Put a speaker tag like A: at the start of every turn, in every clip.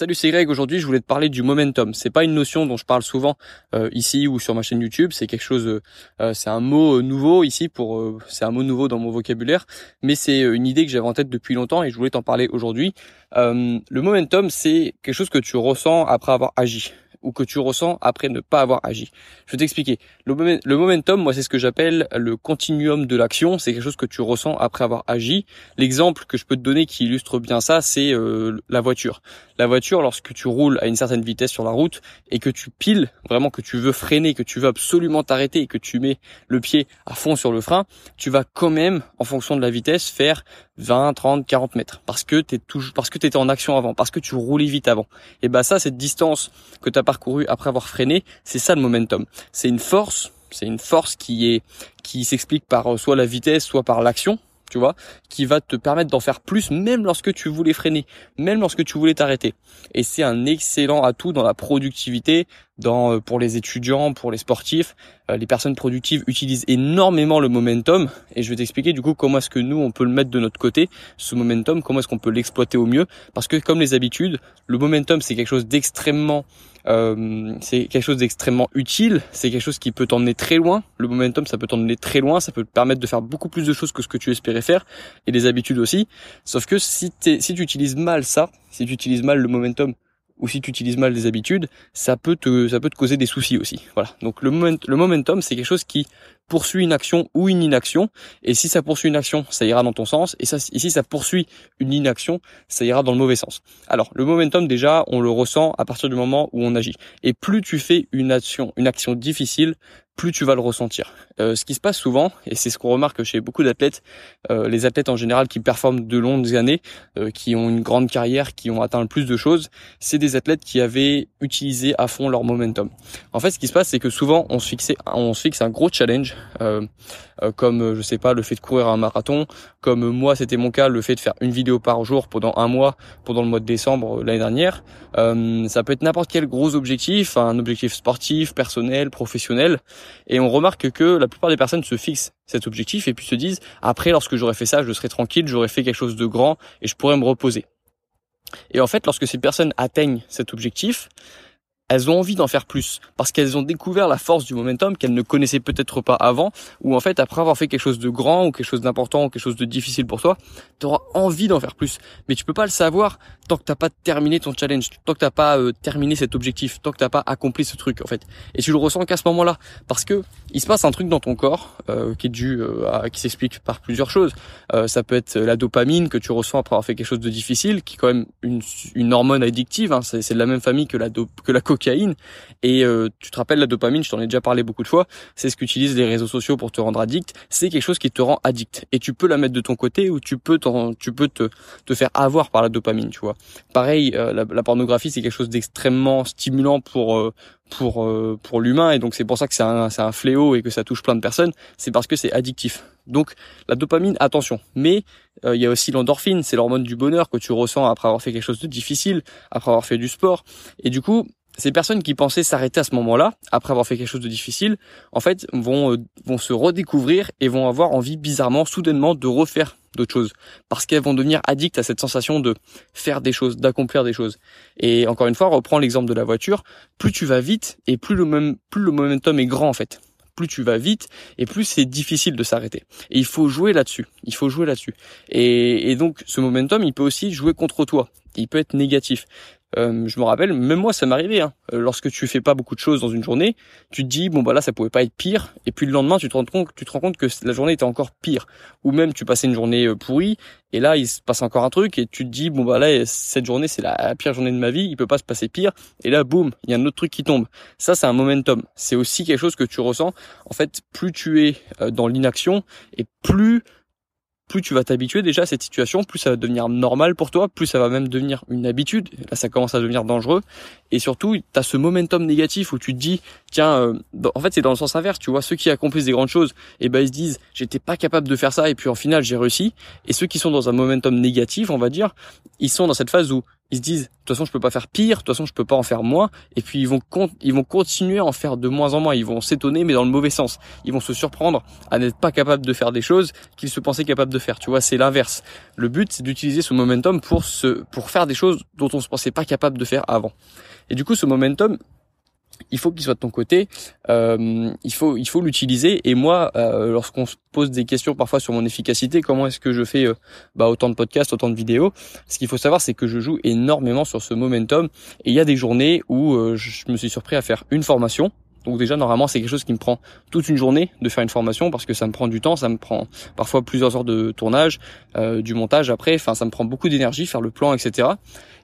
A: Salut, c'est Greg. Aujourd'hui, je voulais te parler du momentum. C'est pas une notion dont je parle souvent euh, ici ou sur ma chaîne YouTube. C'est quelque chose, euh, euh, c'est un mot nouveau ici pour, c'est un mot nouveau dans mon vocabulaire, mais c'est une idée que j'avais en tête depuis longtemps et je voulais t'en parler aujourd'hui. le momentum, c'est quelque chose que tu ressens après avoir agi ou que tu ressens après ne pas avoir agi. Je vais t'expliquer. Le, momentum, moi, c'est ce que j'appelle le continuum de l'action. C'est quelque chose que tu ressens après avoir agi. L'exemple que je peux te donner qui illustre bien ça, c'est euh, la voiture. La voiture, lorsque tu roules à une certaine vitesse sur la route et que tu piles, vraiment que tu veux freiner, que tu veux absolument t'arrêter et que tu mets le pied à fond sur le frein, tu vas quand même, en fonction de la vitesse, faire 20, 30, 40 mètres parce que t'es toujours, parce que t'étais en action avant, parce que tu roulais vite avant. Et bah ça, cette distance que tu as parcouru après avoir freiné, c'est ça le momentum. C'est une force, c'est une force qui est, qui s'explique par euh, soit la vitesse, soit par l'action tu vois, qui va te permettre d'en faire plus même lorsque tu voulais freiner, même lorsque tu voulais t'arrêter. Et c'est un excellent atout dans la productivité, dans euh, pour les étudiants, pour les sportifs. Euh, les personnes productives utilisent énormément le momentum et je vais t'expliquer du coup comment est-ce que nous on peut le mettre de notre côté, ce momentum, comment est-ce qu'on peut l'exploiter au mieux parce que comme les habitudes, le momentum c'est quelque chose d'extrêmement euh, c'est quelque chose d'extrêmement utile, c'est quelque chose qui peut t'emmener très loin. Le momentum, ça peut t'emmener très loin, ça peut te permettre de faire beaucoup plus de choses que ce que tu espérais faire, et les habitudes aussi. Sauf que si, si tu utilises mal ça, si tu utilises mal le momentum, ou si tu utilises mal des habitudes, ça peut te, ça peut te causer des soucis aussi. Voilà. Donc le, moment, le momentum, c'est quelque chose qui poursuit une action ou une inaction. Et si ça poursuit une action, ça ira dans ton sens. Et, ça, si ça poursuit une inaction, ça ira dans le mauvais sens. Alors, le momentum, déjà, on le ressent à partir du moment où on agit. Et plus tu fais une action, une action difficile, plus tu vas le ressentir. Euh, ce qui se passe souvent, et c'est ce qu'on remarque chez beaucoup d'athlètes, euh, les athlètes en général qui performent de longues années, euh, qui ont une grande carrière, qui ont atteint le plus de choses, c'est des athlètes qui avaient utilisé à fond leur momentum. En fait, ce qui se passe, c'est que souvent on se, on se fixe un gros challenge, comme je sais pas le fait de courir un marathon, comme moi c'était mon cas, le fait de faire une vidéo par jour pendant un mois, pendant le mois de décembre l'année dernière. ça peut être n'importe quel gros objectif, un objectif sportif, personnel, professionnel. Et on remarque que la plupart des personnes se fixent cet objectif et puis se disent après lorsque j'aurai fait ça, je serai tranquille, j'aurai fait quelque chose de grand et je pourrai me reposer. Et en fait, lorsque ces personnes atteignent cet objectif, elles ont envie d'en faire plus parce qu'elles ont découvert la force du momentum qu'elles ne connaissaient peut-être pas avant ou en fait après avoir fait quelque chose de grand ou quelque chose d'important ou quelque chose de difficile pour toi, tu auras envie d'en faire plus. Mais tu peux pas le savoir tant que t'as pas terminé ton challenge, tant que t'as pas euh, terminé cet objectif, tant que t'as pas accompli ce truc en fait. Et tu le ressens qu'à ce moment-là parce que il se passe un truc dans ton corps euh, qui est dû euh, qui s'explique par plusieurs choses. ça peut être la dopamine que tu ressens après avoir fait quelque chose de difficile qui est quand même une, une hormone addictive, hein. c'est de la même famille que la que la cocaïne. Et euh, tu te rappelles la dopamine, je t'en ai déjà parlé beaucoup de fois, c'est ce qu'utilisent les réseaux sociaux pour te rendre addict. C'est quelque chose qui te rend addict. Et tu peux la mettre de ton côté ou tu peux, tu peux te, te faire avoir par la dopamine, tu vois. Pareil, euh, la, pornographie, c'est quelque chose d'extrêmement stimulant pour euh, pour pour l'humain. Et donc c'est pour ça que c'est un c'est un fléau et que ça touche plein de personnes. C'est parce que c'est addictif. Donc la dopamine attention. Mais il y a aussi l'endorphine. C'est l'hormone du bonheur que tu ressens après avoir fait quelque chose de difficile après avoir fait du sport. Et du coup ces personnes qui pensaient s'arrêter à ce moment-là, après avoir fait quelque chose de difficile, en fait, vont, euh, vont se redécouvrir et vont avoir envie bizarrement, soudainement, de refaire d'autres choses. Parce qu'elles vont devenir addictes à cette sensation de faire des choses, d'accomplir des choses. Et encore une fois, reprends l'exemple de la voiture, plus tu vas vite et plus le, même, plus le momentum est grand en fait. Plus tu vas vite et plus c'est difficile de s'arrêter. Et il faut jouer là-dessus. Il faut jouer là-dessus. Et, et donc ce momentum, il peut aussi jouer contre toi. Il peut être négatif. Euh, je me rappelle, même moi, ça m'arrivait. Hein. Euh, lorsque tu fais pas beaucoup de choses dans une journée, tu te dis bon bah là, ça pouvait pas être pire. Et puis le lendemain, tu te rends compte, tu te rends compte que la journée était encore pire. Ou même tu passais une journée euh, pourrie et là il se passe encore un truc et tu te dis bon bah là cette journée c'est la pire journée de ma vie, il peut pas se passer pire. Et là boum, il y a un autre truc qui tombe. Ça c'est un momentum. C'est aussi quelque chose que tu ressens. En fait, plus tu es dans l'inaction et plus plus tu vas t'habituer déjà à cette situation, plus ça va devenir normal pour toi, plus ça va même devenir une habitude. Là, ça commence à devenir dangereux. Et surtout, tu as ce momentum négatif où tu te dis, tiens, euh, en fait, c'est dans le sens inverse. Tu vois, ceux qui accomplissent des grandes choses, eh ben ils se disent, j'étais pas capable de faire ça, et puis en final, j'ai réussi. Et ceux qui sont dans un momentum négatif, on va dire, ils sont dans cette phase où ils se disent de toute façon je peux pas faire pire, de toute façon je peux pas en faire moins, et puis ils vont ils vont continuer à en faire de moins en moins, ils vont s'étonner mais dans le mauvais sens, ils vont se surprendre à n'être pas capables de faire des choses qu'ils se pensaient capables de faire, tu vois, c'est l'inverse. Le but c'est d'utiliser ce momentum pour se pour faire des choses dont on se pensait pas capable de faire avant. Et du coup ce momentum il faut qu'il soit de ton côté, euh, il faut il faut l'utiliser. Et moi, euh, lorsqu'on se pose des questions parfois sur mon efficacité, comment est-ce que je fais euh, bah, autant de podcasts, autant de vidéos, ce qu'il faut savoir, c'est que je joue énormément sur ce momentum. Et il y a des journées où je me suis surpris à faire une formation. Donc déjà normalement c'est quelque chose qui me prend toute une journée de faire une formation parce que ça me prend du temps, ça me prend parfois plusieurs heures de tournage, du montage après, enfin ça me prend beaucoup d'énergie faire le plan etc.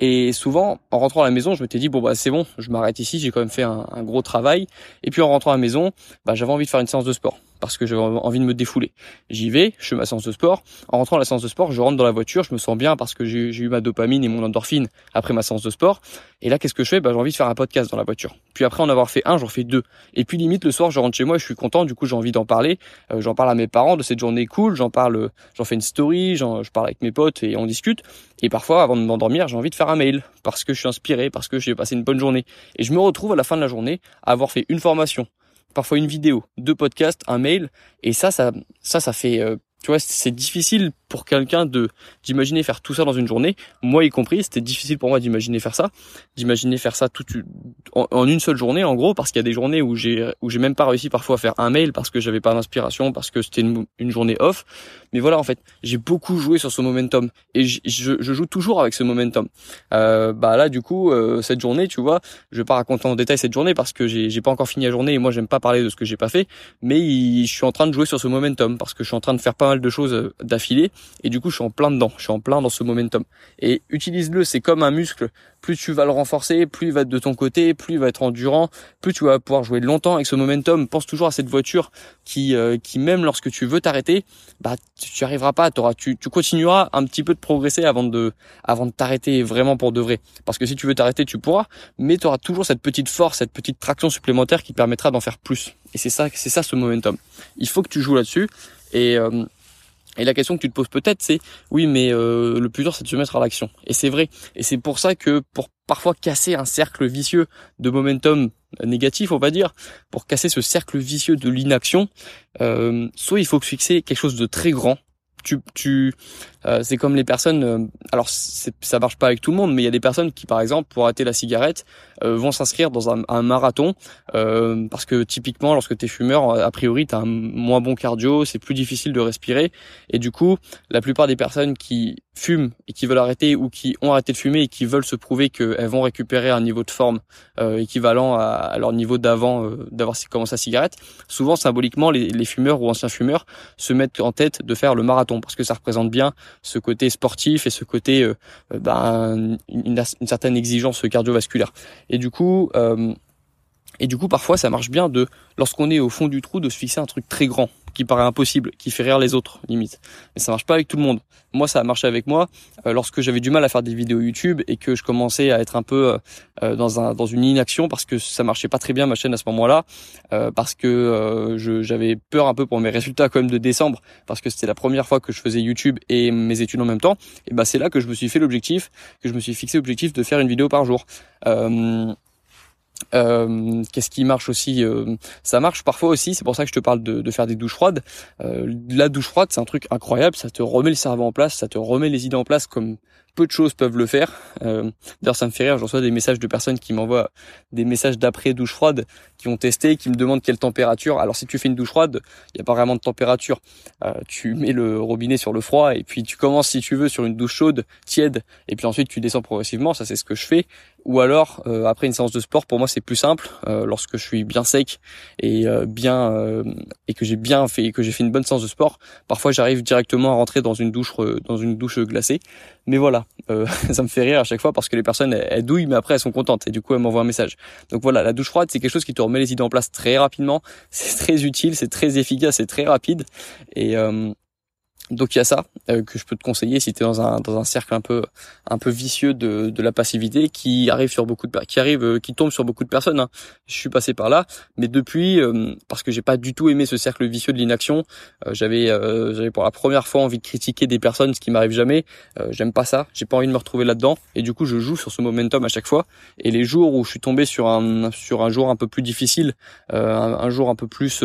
A: Et souvent, en rentrant à la maison, je m'étais dit bon bah c'est bon, je m'arrête ici, j'ai quand même fait un, un, gros travail. Et puis en rentrant à la maison, bah j'avais envie de faire une séance de sport parce que j'avais envie de me défouler. J'y vais, je fais ma séance de sport. En rentrant à la séance de sport, je rentre dans la voiture, je me sens bien parce que j'ai eu ma dopamine et mon endorphine après ma séance de sport. Et là, qu'est-ce que je fais? Bah, J'ai envie de faire un podcast dans la voiture. Puis après en avoir fait un, j'en fais deux. Et puis limite, le soir, je rentre chez moi, je suis content, du coup j'ai envie d'en parler. Euh, j'en parle à mes parents de cette journée cool, j'en parle, j'en fais une story, je parle avec mes potes et on discute. Et parfois, avant de m'endormir, j'ai envie de faire un mail parce que je suis inspiré, parce que j'ai passé une bonne journée. Et je me retrouve à la fin de la journée à avoir fait une formation, parfois une vidéo, deux podcasts, un mail, et ça, ça, ça, ça fait, euh, tu vois, c'est difficile pour quelqu'un de d'imaginer faire tout ça dans une journée, moi y compris, c'était difficile pour moi d'imaginer faire ça, d'imaginer faire ça tout en, une seule journée en gros, parce qu'il y a des journées où j'ai où j'ai même pas réussi parfois à faire un mail parce que j'avais pas d'inspiration, parce que c'était une, une, journée off. Mais voilà, en fait, j'ai beaucoup joué sur ce momentum et je, je, joue toujours avec ce momentum. Euh, bah là, du coup, euh, cette journée, tu vois, je vais pas raconter en détail cette journée parce que j'ai j'ai pas encore fini la journée et moi j'aime pas parler de ce que j'ai pas fait, mais je suis en train de jouer sur ce momentum parce que je suis en train de faire pas mal de choses euh, d'affilée et du coup je suis en plein dedans, je suis en plein dans ce momentum. Et utilise-le, c'est comme un muscle, plus tu vas le renforcer, plus il va être de ton côté, plus il va être endurant, plus tu vas pouvoir jouer longtemps avec ce momentum. Pense toujours à cette voiture qui, euh, qui même lorsque tu veux t'arrêter, bah tu n'y arriveras pas, auras, tu, tu continueras un petit peu de progresser avant de, avant de t'arrêter vraiment pour de vrai. Parce que si tu veux t'arrêter, tu pourras, mais tu auras toujours cette petite force, cette petite traction supplémentaire qui permettra d'en faire plus. Et c'est ça, c'est ça ce momentum. Il faut que tu joues là-dessus. Et euh, et la question que tu te poses peut-être, c'est oui, mais euh, le plus dur, c'est de se mettre à l'action. Et c'est vrai. Et c'est pour ça que pour parfois casser un cercle vicieux de momentum négatif, on va dire, pour casser ce cercle vicieux de l'inaction, euh, soit il faut fixer quelque chose de très grand, tu, euh, c'est comme les personnes. Euh, alors ça marche pas avec tout le monde, mais il y a des personnes qui, par exemple, pour arrêter la cigarette, euh, vont s'inscrire dans un, marathon parce que typiquement, lorsque tu es fumeur, a priori, tu as un moins bon cardio, c'est plus difficile de respirer, et du coup, la plupart des personnes qui fument et qui veulent arrêter ou qui ont arrêté de fumer et qui veulent se prouver qu'elles vont récupérer un niveau de forme équivalent à, leur niveau d'avant d'avoir commencé la cigarette, souvent symboliquement, les fumeurs ou anciens fumeurs se mettent en tête de faire le marathon parce que ça représente bien ce côté sportif et ce côté euh, euh, ben, une, certaine exigence cardiovasculaire. Et du coup, euh, et du coup, parfois, ça marche bien de, lorsqu'on est au fond du trou, de se fixer un truc très grand, qui paraît impossible, qui fait rire les autres, limite. Mais ça marche pas avec tout le monde. Moi, ça a marché avec moi euh, lorsque j'avais du mal à faire des vidéos YouTube et que je commençais à être un peu euh, euh, dans un dans une inaction parce que ça marchait pas très bien ma chaîne à ce moment-là, parce que j'avais peur un peu pour mes résultats quand même de décembre, parce que c'était la première fois que je faisais YouTube et mes études en même temps. Et ben c'est là que je me suis fait l'objectif, que je me suis fixé l'objectif de faire une vidéo par jour. Euh, Qu'est-ce qui marche aussi euh, Ça marche parfois aussi, c'est pour ça que je te parle de, de faire des douches froides. Euh, la douche froide, c'est un truc incroyable, ça te remet le cerveau en place, ça te remet les idées en place comme peu de choses peuvent le faire. Euh, D'ailleurs, ça me fait rire, je reçois des messages de personnes qui m'envoient des messages d'après douche froide, qui ont testé, qui me demandent quelle température. Alors si tu fais une douche froide, il n'y a pas vraiment de température. Euh, tu mets le robinet sur le froid et puis tu commences si tu veux sur une douche chaude, tiède, et puis ensuite tu descends progressivement. Ça c'est ce que je fais. Ou alors euh, après une séance de sport, pour moi c'est plus simple. Euh, lorsque je suis bien sec et euh, bien et que j'ai bien fait, que j'ai fait une bonne séance de sport, parfois j'arrive directement à rentrer dans une douche dans une douche glacée. Mais voilà, euh, ça me fait rire à chaque fois parce que les personnes elles, douillent mais après elles sont contentes et du coup elles m'envoient un message. Donc voilà, la douche froide c'est quelque chose qui te remet les idées en place très rapidement, c'est très utile, c'est très efficace, c'est très rapide et euh, Donc il y a ça euh, que je peux te conseiller si tu es dans un dans un cercle un peu un peu vicieux de, de la passivité qui arrive sur beaucoup de qui arrive euh, qui tombe sur beaucoup de personnes. Hein. Je suis passé par là, mais depuis euh, parce que j'ai pas du tout aimé ce cercle vicieux de l'inaction, j'avais j'avais pour la première fois envie de critiquer des personnes, ce qui m'arrive jamais. J'aime pas ça, j'ai pas envie de me retrouver là-dedans et du coup je joue sur ce momentum à chaque fois. Et les jours où je suis tombé sur un sur un jour un peu plus difficile, un, un, jour un peu plus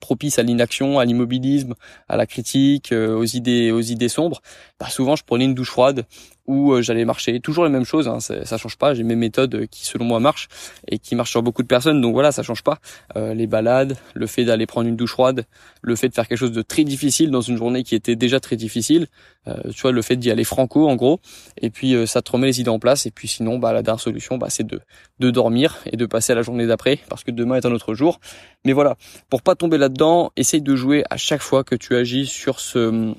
A: propice à l'inaction, à l'immobilisme, à la critique, euh, aux idées, aux idées sombres, bah souvent je prenais une douche froide où euh, j'allais marcher. Toujours les mêmes choses, hein, ça, change pas. J'ai mes méthodes qui selon moi marchent et qui marchent sur beaucoup de personnes. Donc voilà, ça change pas. Euh, les balades, le fait d'aller prendre une douche froide, le fait de faire quelque chose de très difficile dans une journée qui était déjà très difficile. Euh, tu vois, le fait d'y aller franco en gros. Et puis ça te remet les idées en place. Et puis sinon, bah la dernière solution, bah c'est de de dormir et de passer à la journée d'après parce que demain est un autre jour. Mais voilà, pour pas tomber là-dedans, essaye de jouer à chaque fois que tu agis sur ce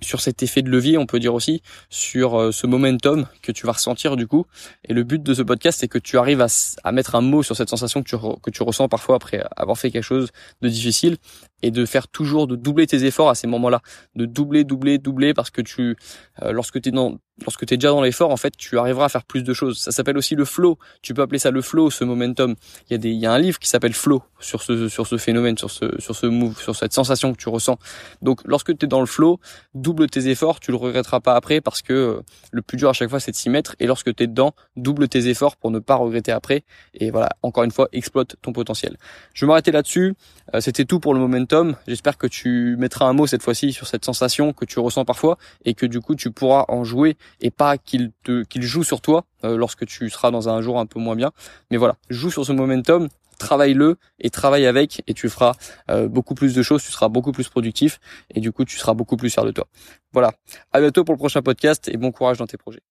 A: sur cet effet de levier, on peut dire aussi, sur euh, ce momentum que tu vas ressentir du coup. Et le but de ce podcast, c'est que tu arrives à, à, mettre un mot sur cette sensation que tu, que tu ressens parfois après avoir fait quelque chose de difficile et de faire toujours, de doubler tes efforts à ces moments-là. De doubler, doubler, doubler parce que tu, euh, lorsque tu es dans, lorsque tu es déjà dans l'effort, en fait, tu arriveras à faire plus de choses. Ça s'appelle aussi le flow. Tu peux appeler ça le flow, ce momentum. Il y a des, il y a un livre qui s'appelle Flow sur ce, sur ce phénomène, sur ce, sur ce move, sur cette sensation que tu ressens. Donc, lorsque tu es dans le flow, double tes efforts, tu le regretteras pas après parce que euh, le plus dur à chaque fois, c'est de s'y mettre. Et lorsque tu es dedans, double tes efforts pour ne pas regretter après. Et voilà, encore une fois, exploite ton potentiel. Je vais m'arrêter là-dessus. Euh, c'était tout pour le momentum. J'espère que tu mettras un mot cette fois-ci sur cette sensation que tu ressens parfois et que du coup, tu pourras en jouer et pas qu'il te qu'il joue sur toi euh, lorsque tu seras dans un jour un peu moins bien. Mais voilà, joue sur ce momentum, travaille-le et travaille avec et tu feras euh, beaucoup plus de choses, tu seras beaucoup plus productif et du coup tu seras beaucoup plus fier de toi. Voilà, à bientôt pour le prochain podcast et bon courage dans tes projets.